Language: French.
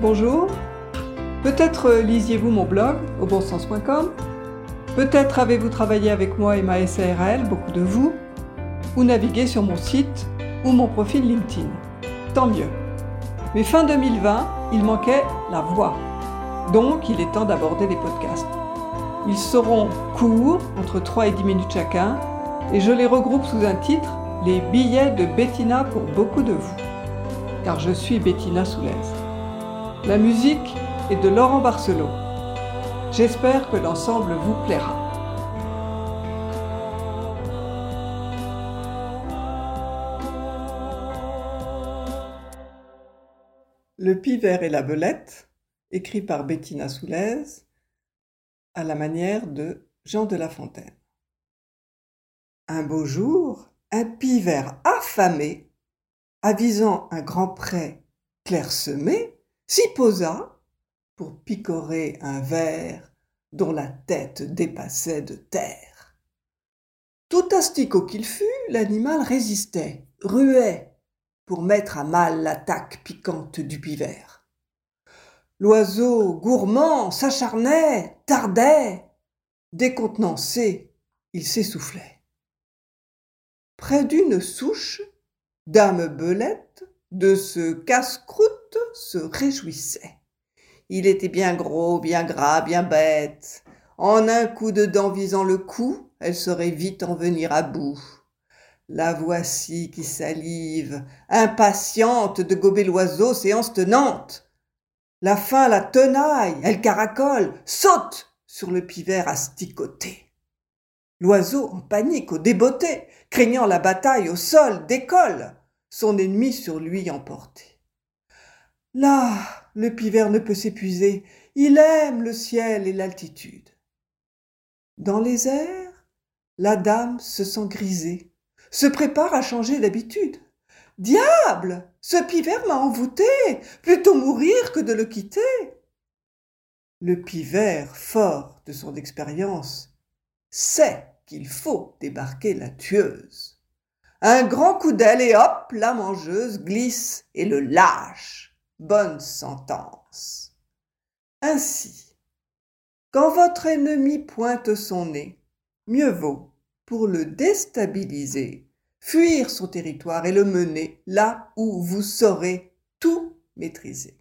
Bonjour. Peut-être lisiez-vous mon blog au bonsens.com. Peut-être avez-vous travaillé avec moi et ma SARL, beaucoup de vous, ou navigué sur mon site ou mon profil LinkedIn. Tant mieux. Mais fin 2020, il manquait la voix. Donc, il est temps d'aborder les podcasts. Ils seront courts, entre 3 et 10 minutes chacun, et je les regroupe sous un titre Les billets de Bettina pour beaucoup de vous. Car je suis Bettina Soulaise. La musique est de Laurent Barcelot. J'espère que l'ensemble vous plaira. Le pivert et la belette, écrit par Bettina Soulaise, à la manière de Jean de La Fontaine. Un beau jour, un pivert affamé, avisant un grand pré clairsemé, s'y posa pour picorer un ver dont la tête dépassait de terre. Tout asticot qu'il fût, l'animal résistait, ruait, pour mettre à mal l'attaque piquante du pivert. L'oiseau gourmand s'acharnait, tardait, décontenancé, il s'essoufflait. Près d'une souche, Dame Belette, de ce casse-croûte, se réjouissait. Il était bien gros, bien gras, bien bête. En un coup de dent visant le cou, elle saurait vite en venir à bout. La voici qui salive, impatiente de gober l'oiseau, séance tenante. La faim la tenaille, elle caracole, saute sur le pivert asticoté. L'oiseau, en panique, au débeauté, craignant la bataille au sol, décolle, son ennemi sur lui emporté. Là, le pivert ne peut s'épuiser, il aime le ciel et l'altitude. Dans les airs, la dame se sent grisée, se prépare à changer d'habitude. Diable Ce pivert m'a envoûté Plutôt mourir que de le quitter Le pivert, fort de son expérience, sait qu'il faut débarquer la tueuse. Un grand coup d'aile et hop, la mangeuse glisse et le lâche. Bonne sentence. Ainsi, quand votre ennemi pointe son nez, mieux vaut, pour le déstabiliser, fuir son territoire et le mener là où vous saurez tout maîtriser.